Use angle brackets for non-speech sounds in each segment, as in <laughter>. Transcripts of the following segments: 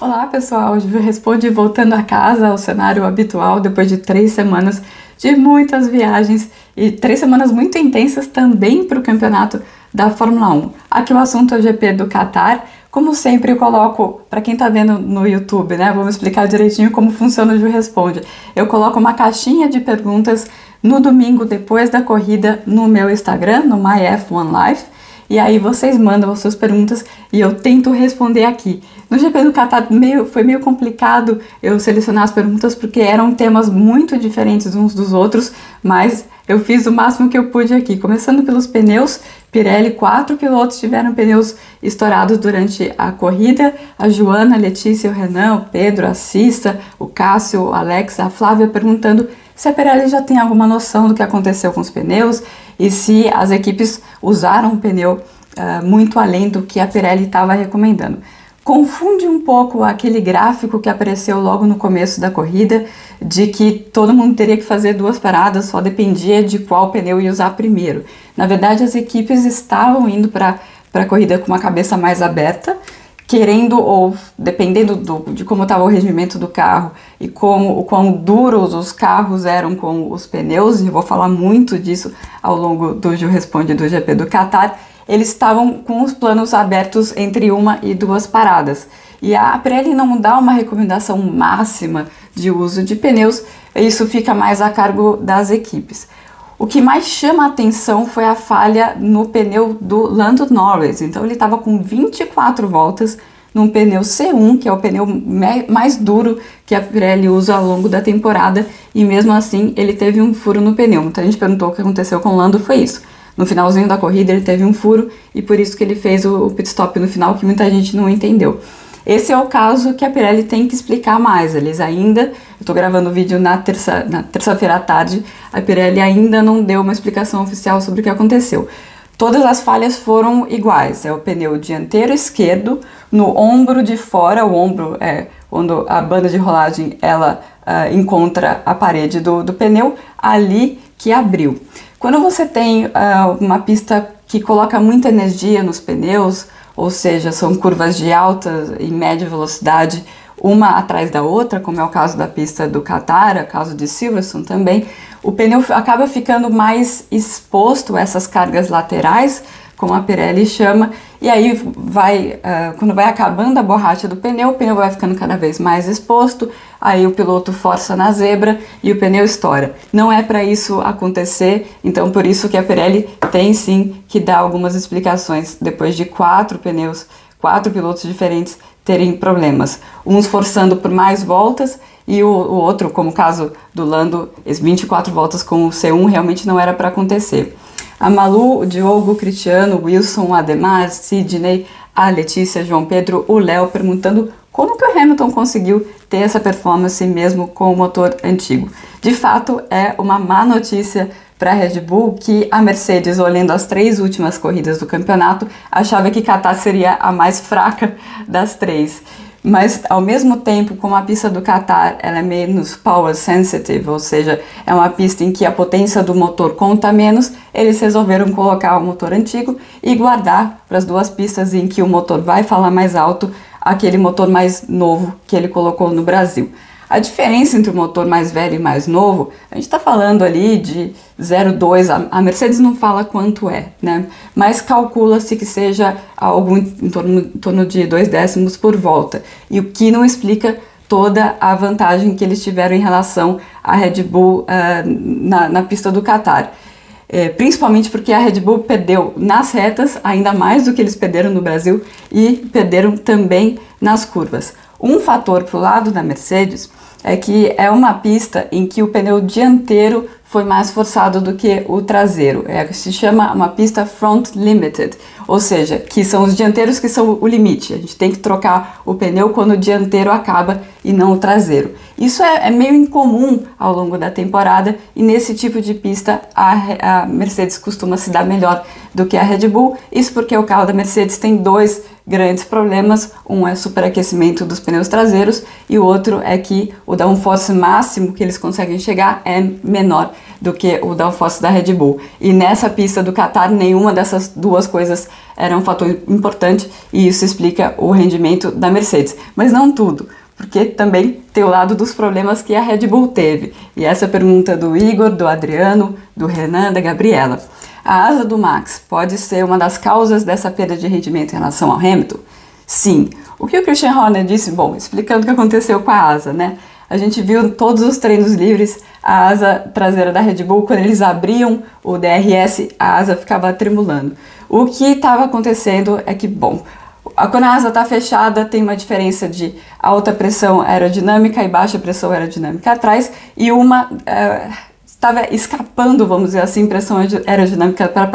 Olá pessoal, Ju responde voltando a casa ao cenário habitual depois de três semanas de muitas viagens e três semanas muito intensas também para o campeonato da Fórmula 1. Aqui o assunto é o GP do Qatar. Como sempre, eu coloco, para quem está vendo no YouTube, né? Vamos explicar direitinho como funciona o Ju Responde. Eu coloco uma caixinha de perguntas no domingo depois da corrida no meu Instagram, no MyF1Life. E aí vocês mandam as suas perguntas e eu tento responder aqui. No GP do Qatar meio, foi meio complicado eu selecionar as perguntas porque eram temas muito diferentes uns dos outros, mas eu fiz o máximo que eu pude aqui. Começando pelos pneus, Pirelli, quatro pilotos tiveram pneus estourados durante a corrida. A Joana, a Letícia, o Renan, o Pedro, a Cissa, o Cássio, o Alex, a Flávia perguntando se a Pirelli já tem alguma noção do que aconteceu com os pneus e se as equipes usaram o pneu uh, muito além do que a Pirelli estava recomendando. Confunde um pouco aquele gráfico que apareceu logo no começo da corrida, de que todo mundo teria que fazer duas paradas, só dependia de qual pneu ia usar primeiro. Na verdade, as equipes estavam indo para a corrida com uma cabeça mais aberta, querendo ou dependendo do, de como estava o regimento do carro e como o quão duros os carros eram com os pneus, e vou falar muito disso ao longo do Gil Responde do GP do Qatar, eles estavam com os planos abertos entre uma e duas paradas. E a Pirelli não dá uma recomendação máxima de uso de pneus, isso fica mais a cargo das equipes. O que mais chama a atenção foi a falha no pneu do Lando Norris. Então ele estava com 24 voltas num pneu C1, que é o pneu mais duro que a Pirelli usa ao longo da temporada, e mesmo assim ele teve um furo no pneu. Muita gente perguntou o que aconteceu com o Lando, foi isso. No finalzinho da corrida ele teve um furo e por isso que ele fez o pit stop no final, que muita gente não entendeu. Esse é o caso que a Pirelli tem que explicar mais. Eles ainda, eu estou gravando o vídeo na terça na terça-feira à tarde, a Pirelli ainda não deu uma explicação oficial sobre o que aconteceu. Todas as falhas foram iguais. É o pneu dianteiro esquerdo no ombro de fora, o ombro é quando a banda de rolagem ela uh, encontra a parede do, do pneu, ali que abriu. Quando você tem uh, uma pista que coloca muita energia nos pneus, ou seja, são curvas de alta e média velocidade, uma atrás da outra, como é o caso da pista do Qatar, o caso de Silverstone também, o pneu acaba ficando mais exposto a essas cargas laterais, como a Pirelli chama, e aí vai, uh, quando vai acabando a borracha do pneu, o pneu vai ficando cada vez mais exposto, aí o piloto força na zebra e o pneu estoura. Não é para isso acontecer, então por isso que a Pirelli tem sim que dar algumas explicações depois de quatro pneus, quatro pilotos diferentes terem problemas, uns forçando por mais voltas e o, o outro, como o caso do Lando, 24 voltas com o C1 realmente não era para acontecer. A Malu, o Diogo, o Cristiano, o Wilson, o Ademar, Sidney, a Letícia, João Pedro, o Léo perguntando como que o Hamilton conseguiu ter essa performance mesmo com o motor antigo. De fato, é uma má notícia para a Red Bull que a Mercedes, olhando as três últimas corridas do campeonato, achava que Qatar seria a mais fraca das três. Mas ao mesmo tempo, como a pista do Qatar ela é menos power sensitive, ou seja, é uma pista em que a potência do motor conta menos, eles resolveram colocar o motor antigo e guardar para as duas pistas em que o motor vai falar mais alto aquele motor mais novo que ele colocou no Brasil. A diferença entre o motor mais velho e mais novo, a gente está falando ali de 0,2, a Mercedes não fala quanto é, né? Mas calcula-se que seja algo em torno, em torno de 2 décimos por volta. E o que não explica toda a vantagem que eles tiveram em relação à Red Bull uh, na, na pista do Qatar. É, principalmente porque a Red Bull perdeu nas retas, ainda mais do que eles perderam no Brasil, e perderam também nas curvas. Um fator para o lado da Mercedes é que é uma pista em que o pneu dianteiro foi mais forçado do que o traseiro. É, se chama uma pista front limited, ou seja, que são os dianteiros que são o limite. A gente tem que trocar o pneu quando o dianteiro acaba e não o traseiro. Isso é, é meio incomum ao longo da temporada e nesse tipo de pista a, a Mercedes costuma se dar melhor do que a Red Bull. Isso porque o carro da Mercedes tem dois grandes problemas. Um é superaquecimento dos pneus traseiros e o outro é que o downforce máximo que eles conseguem chegar é menor do que o downforce da Red Bull. E nessa pista do Qatar, nenhuma dessas duas coisas era um fator importante e isso explica o rendimento da Mercedes. Mas não tudo porque também tem o lado dos problemas que a Red Bull teve. E essa é pergunta do Igor, do Adriano, do Renan, da Gabriela. A asa do Max pode ser uma das causas dessa perda de rendimento em relação ao Hamilton? Sim. O que o Christian Horner disse? Bom, explicando o que aconteceu com a asa, né? A gente viu todos os treinos livres a asa traseira da Red Bull, quando eles abriam o DRS, a asa ficava tremulando. O que estava acontecendo é que, bom, quando a asa está fechada, tem uma diferença de alta pressão aerodinâmica e baixa pressão aerodinâmica atrás, e uma. Uh, estava escapando, vamos dizer assim, pressão aerodinâmica para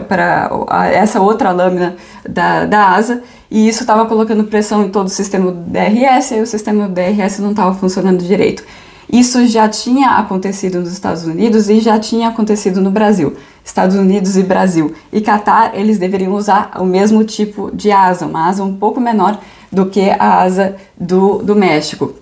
para essa outra lâmina da, da asa e isso estava colocando pressão em todo o sistema DRS e o sistema DRS não estava funcionando direito. Isso já tinha acontecido nos Estados Unidos e já tinha acontecido no Brasil. Estados Unidos e Brasil. E Qatar, eles deveriam usar o mesmo tipo de asa, uma asa um pouco menor do que a asa do, do México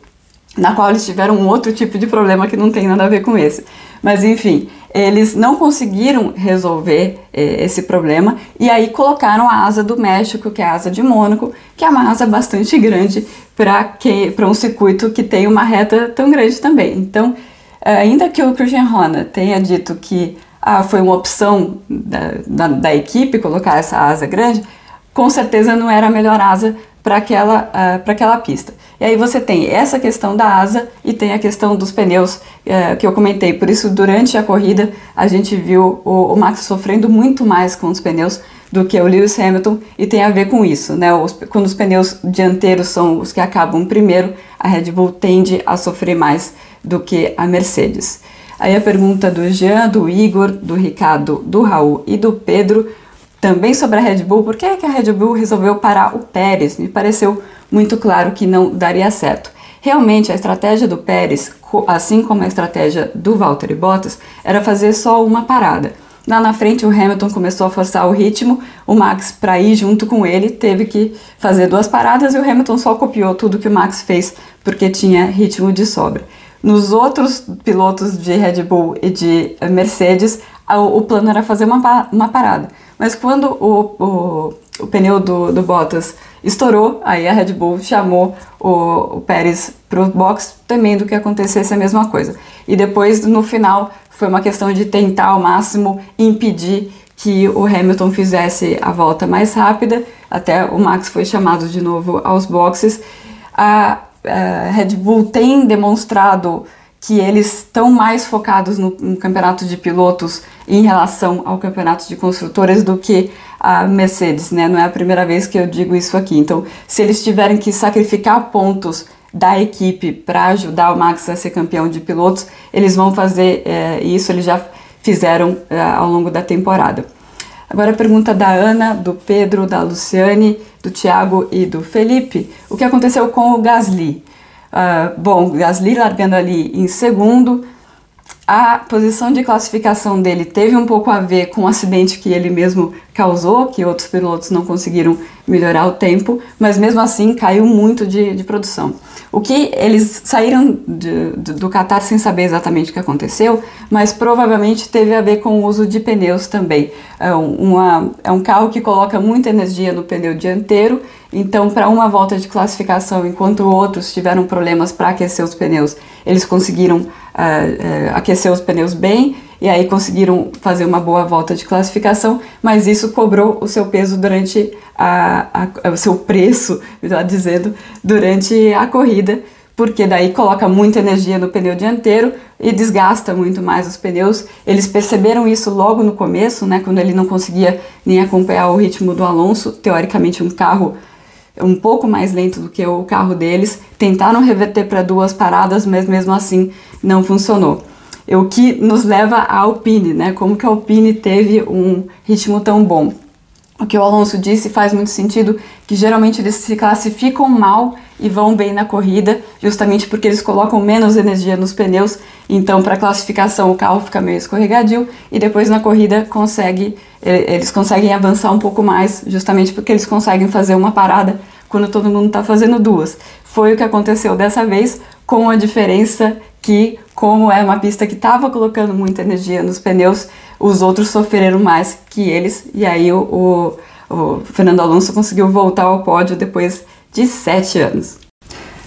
na qual eles tiveram um outro tipo de problema que não tem nada a ver com esse. Mas enfim, eles não conseguiram resolver eh, esse problema e aí colocaram a asa do México, que é a asa de Mônaco, que é uma asa bastante grande para um circuito que tem uma reta tão grande também. Então, ainda que o Christian tenha dito que ah, foi uma opção da, da, da equipe colocar essa asa grande, com certeza não era a melhor asa para aquela, uh, aquela pista. E aí você tem essa questão da asa e tem a questão dos pneus uh, que eu comentei. Por isso, durante a corrida, a gente viu o, o, Max sofrendo muito mais com os pneus do que o Lewis Hamilton e tem a ver com isso, né? Os, quando os pneus dianteiros são os que acabam primeiro, a Red Bull tende a sofrer mais do que a Mercedes. Aí a pergunta do Jean, do Igor, do Ricardo, do Raul e do Pedro também sobre a Red Bull, por que, é que a Red Bull resolveu parar o Pérez? Me pareceu muito claro que não daria certo. Realmente, a estratégia do Pérez, assim como a estratégia do Valtteri Bottas, era fazer só uma parada. Lá na frente, o Hamilton começou a forçar o ritmo, o Max, para ir junto com ele, teve que fazer duas paradas e o Hamilton só copiou tudo que o Max fez porque tinha ritmo de sobra. Nos outros pilotos de Red Bull e de Mercedes, o plano era fazer uma, uma parada. Mas quando o, o, o pneu do, do Bottas estourou, aí a Red Bull chamou o, o Pérez para o box, temendo que acontecesse a mesma coisa. E depois, no final, foi uma questão de tentar ao máximo impedir que o Hamilton fizesse a volta mais rápida, até o Max foi chamado de novo aos boxes. A, a Red Bull tem demonstrado que eles estão mais focados no, no, campeonato de pilotos em relação ao campeonato de construtores do que a Mercedes, né? Não é a primeira vez que eu digo isso aqui. Então, se eles tiverem que sacrificar pontos da equipe para ajudar o Max a ser campeão de pilotos, eles vão fazer é, isso, eles já fizeram é, ao longo da temporada. Agora a pergunta da Ana, do Pedro, da Luciane, do Thiago e do Felipe: o que aconteceu com o Gasly? Uh, bom, Gasly largando ali em segundo. A posição de classificação dele teve um pouco a ver com o acidente que ele mesmo causou, que outros pilotos não conseguiram melhorar o tempo, mas mesmo assim caiu muito de, de produção. O que eles saíram de, de, do Qatar sem saber exatamente o que aconteceu, mas provavelmente teve a ver com o uso de pneus também. É, uma, é um carro que coloca muita energia no pneu dianteiro, então para uma volta de classificação, enquanto outros tiveram problemas para aquecer os pneus, eles conseguiram uh, uh, aquecer os pneus bem e aí conseguiram fazer uma boa volta de classificação, mas isso cobrou o seu peso durante a, a, o seu preço, <laughs> melhor dizendo, durante a corrida, porque daí coloca muita energia no pneu dianteiro e desgasta muito mais os pneus. Eles perceberam isso logo no começo, né, quando ele não conseguia nem acompanhar o ritmo do Alonso, teoricamente um carro um pouco mais lento do que o carro deles, tentaram reverter para duas paradas, mas mesmo assim não funcionou. O que nos leva à Alpine, né? Como que a Alpine teve um ritmo tão bom? O que o Alonso disse faz muito sentido, que geralmente eles se classificam mal e vão bem na corrida, justamente porque eles colocam menos energia nos pneus, então para classificação o carro fica meio escorregadio e depois na corrida consegue, eles conseguem avançar um pouco mais, justamente porque eles conseguem fazer uma parada quando todo mundo está fazendo duas. Foi o que aconteceu dessa vez, com a diferença que, como é uma pista que estava colocando muita energia nos pneus, os outros sofreram mais que eles, e aí o, o, o Fernando Alonso conseguiu voltar ao pódio depois de sete anos.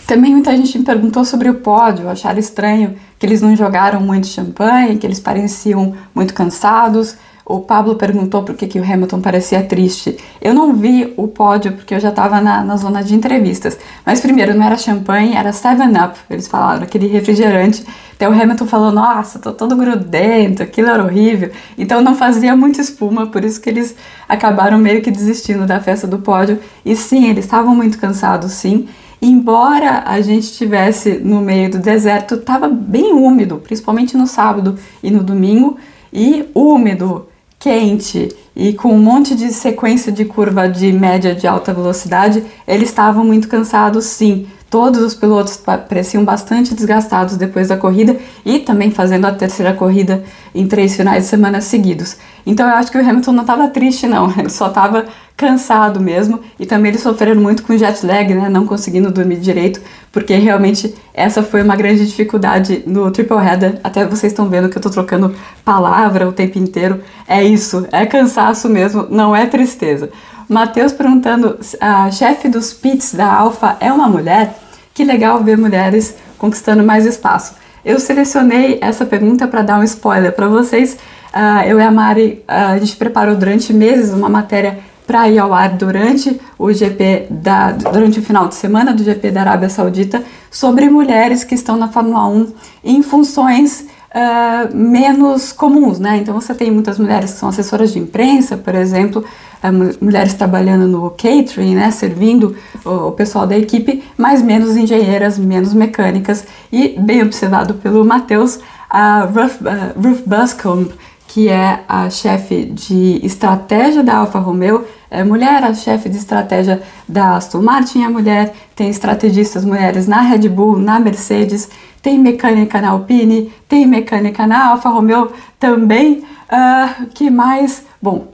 Também muita gente me perguntou sobre o pódio, acharam estranho que eles não jogaram muito champanhe, que eles pareciam muito cansados. O Pablo perguntou por que, que o Hamilton parecia triste. Eu não vi o pódio porque eu já estava na, na zona de entrevistas. Mas primeiro, não era champanhe, era 7-Up. Eles falaram, aquele refrigerante. Até o Hamilton falou, nossa, tô todo grudento, aquilo era horrível. Então não fazia muita espuma, por isso que eles acabaram meio que desistindo da festa do pódio. E sim, eles estavam muito cansados, sim. Embora a gente estivesse no meio do deserto, estava bem úmido, principalmente no sábado e no domingo, e úmido quente e com um monte de sequência de curva de média de alta velocidade, eles estavam muito cansados sim. Todos os pilotos pareciam bastante desgastados depois da corrida e também fazendo a terceira corrida em três finais de semana seguidos. Então eu acho que o Hamilton não estava triste, não, <laughs> ele só estava cansado mesmo e também eles sofreram muito com jet lag, né, não conseguindo dormir direito, porque realmente essa foi uma grande dificuldade no triple header. Até vocês estão vendo que eu estou trocando palavra o tempo inteiro. É isso, é cansaço mesmo, não é tristeza. Matheus perguntando: a chefe dos pits da Alfa é uma mulher? Que legal ver mulheres conquistando mais espaço. Eu selecionei essa pergunta para dar um spoiler para vocês. Uh, eu e a Mari, uh, a gente preparou durante meses uma matéria para ir ao ar durante o GP da durante o final de semana do GP da Arábia Saudita sobre mulheres que estão na Fórmula 1 em funções uh, menos comuns, né? Então você tem muitas mulheres que são assessoras de imprensa, por exemplo, uh, mulheres trabalhando no catering, né, servindo o, o, pessoal da equipe, mas menos engenheiras, menos mecânicas e bem observado pelo Matheus, a Ruth, uh, Ruth Buscombe que é a chefe de estratégia da Alfa Romeo, é mulher, a chefe de estratégia da Aston Martin é mulher, tem estrategistas mulheres na Red Bull, na Mercedes, tem mecânica na Alpine, tem mecânica na Alfa Romeo também. Uh, que mais? Bom,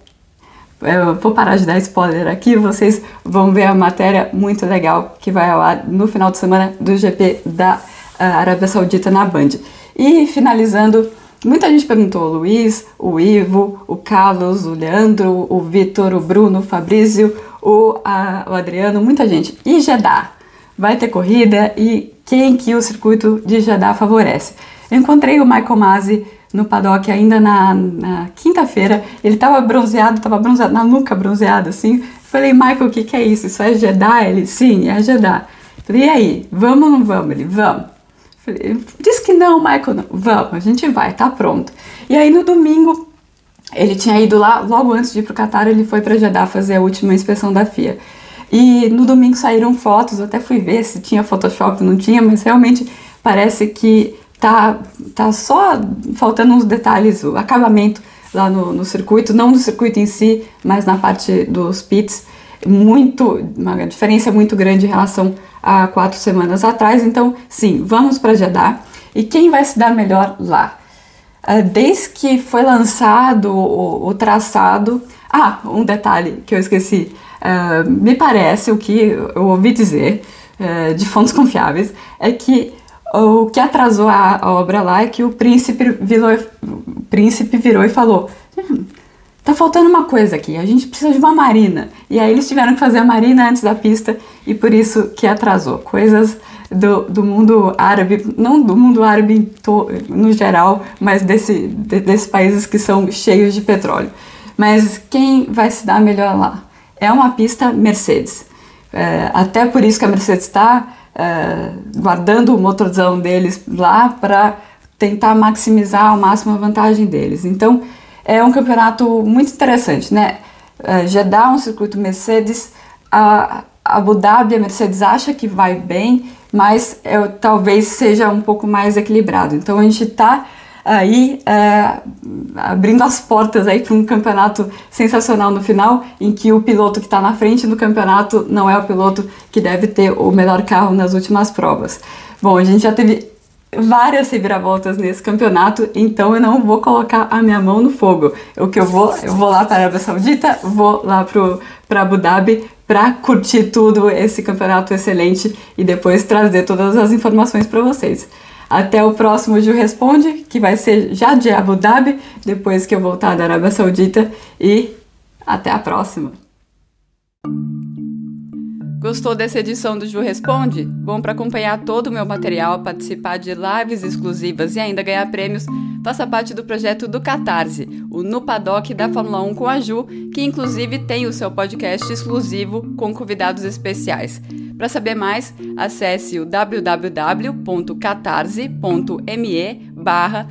eu vou parar de dar spoiler aqui, vocês vão ver a matéria muito legal que vai ao ar no final de semana do GP da uh, Arábia Saudita na Band. E finalizando Muita gente perguntou, o Luiz, o Ivo, o Carlos, o Leandro, o Vitor, o Bruno, o Fabrício, o, a, o Adriano, muita gente. E Jeddah? Vai ter corrida e quem que o circuito de Jeddah favorece? Eu encontrei o Michael Masi no paddock ainda na, na quinta-feira. Ele estava bronzeado, estava bronzeado, na nuca bronzeado assim. Falei, Michael, o que, que é isso? Isso é Jeddah? Ele, sim, é Jeddah. Falei, e aí, vamos ou não vamos? Ele, vamos. Diz que não, Michael, não. Vamos, a gente vai, tá pronto. E aí no domingo, ele tinha ido lá, logo antes de ir pro Qatar, ele foi para Jeddah fazer a última inspeção da FIA. E no domingo saíram fotos, eu até fui ver se tinha Photoshop, não tinha, mas realmente parece que tá, tá só faltando uns detalhes, o acabamento lá no, no circuito, não no circuito em si, mas na parte dos pits, muito, uma diferença muito grande em relação há quatro semanas atrás. Então, sim, vamos para Jeddah. E quem vai se dar melhor lá? Uh, desde que foi lançado o, o, traçado. Ah, um detalhe que eu esqueci. Uh, me parece, o que eu ouvi dizer uh, de fontes confiáveis, é que o que atrasou a, a obra lá é que o príncipe virou, o príncipe virou e falou: hum, tá faltando uma coisa aqui, a gente precisa de uma marina. E aí eles tiveram que fazer a marina antes da pista e por isso que atrasou. Coisas do, do mundo árabe, não do mundo árabe no geral, mas desse, de, desses países que são cheios de petróleo. Mas quem vai se dar melhor lá? É uma pista Mercedes. É, até por isso que a Mercedes está é, guardando o motorzão deles lá para tentar maximizar ao máximo a vantagem deles. Então, é um campeonato muito interessante, né? Uh, já dá um circuito Mercedes, a, Abu Dhabi, a Mercedes acha que vai bem, mas é, talvez seja um pouco mais equilibrado. Então a gente está aí é, abrindo as portas aí para um campeonato sensacional no final, em que o piloto que está na frente do campeonato não é o piloto que deve ter o melhor carro nas últimas provas. Bom, a gente já teve várias reviravoltas nesse campeonato, então eu não vou colocar a minha mão no fogo. O que eu vou, eu vou lá para a Arábia Saudita, vou lá para Abu Dhabi para curtir tudo esse campeonato excelente e depois trazer todas as informações para vocês. Até o próximo Ju Responde, que vai ser já de Abu Dhabi, depois que eu voltar da Arábia Saudita. E até a próxima! Gostou dessa edição do Ju Responde? Bom, para acompanhar todo o meu material, participar de lives exclusivas e ainda ganhar prêmios, faça parte do projeto do Catarse, o No Paddock da Fórmula 1 com a Ju, que inclusive tem o seu podcast exclusivo com convidados especiais. Para saber mais, acesse o www.catarse.me barra.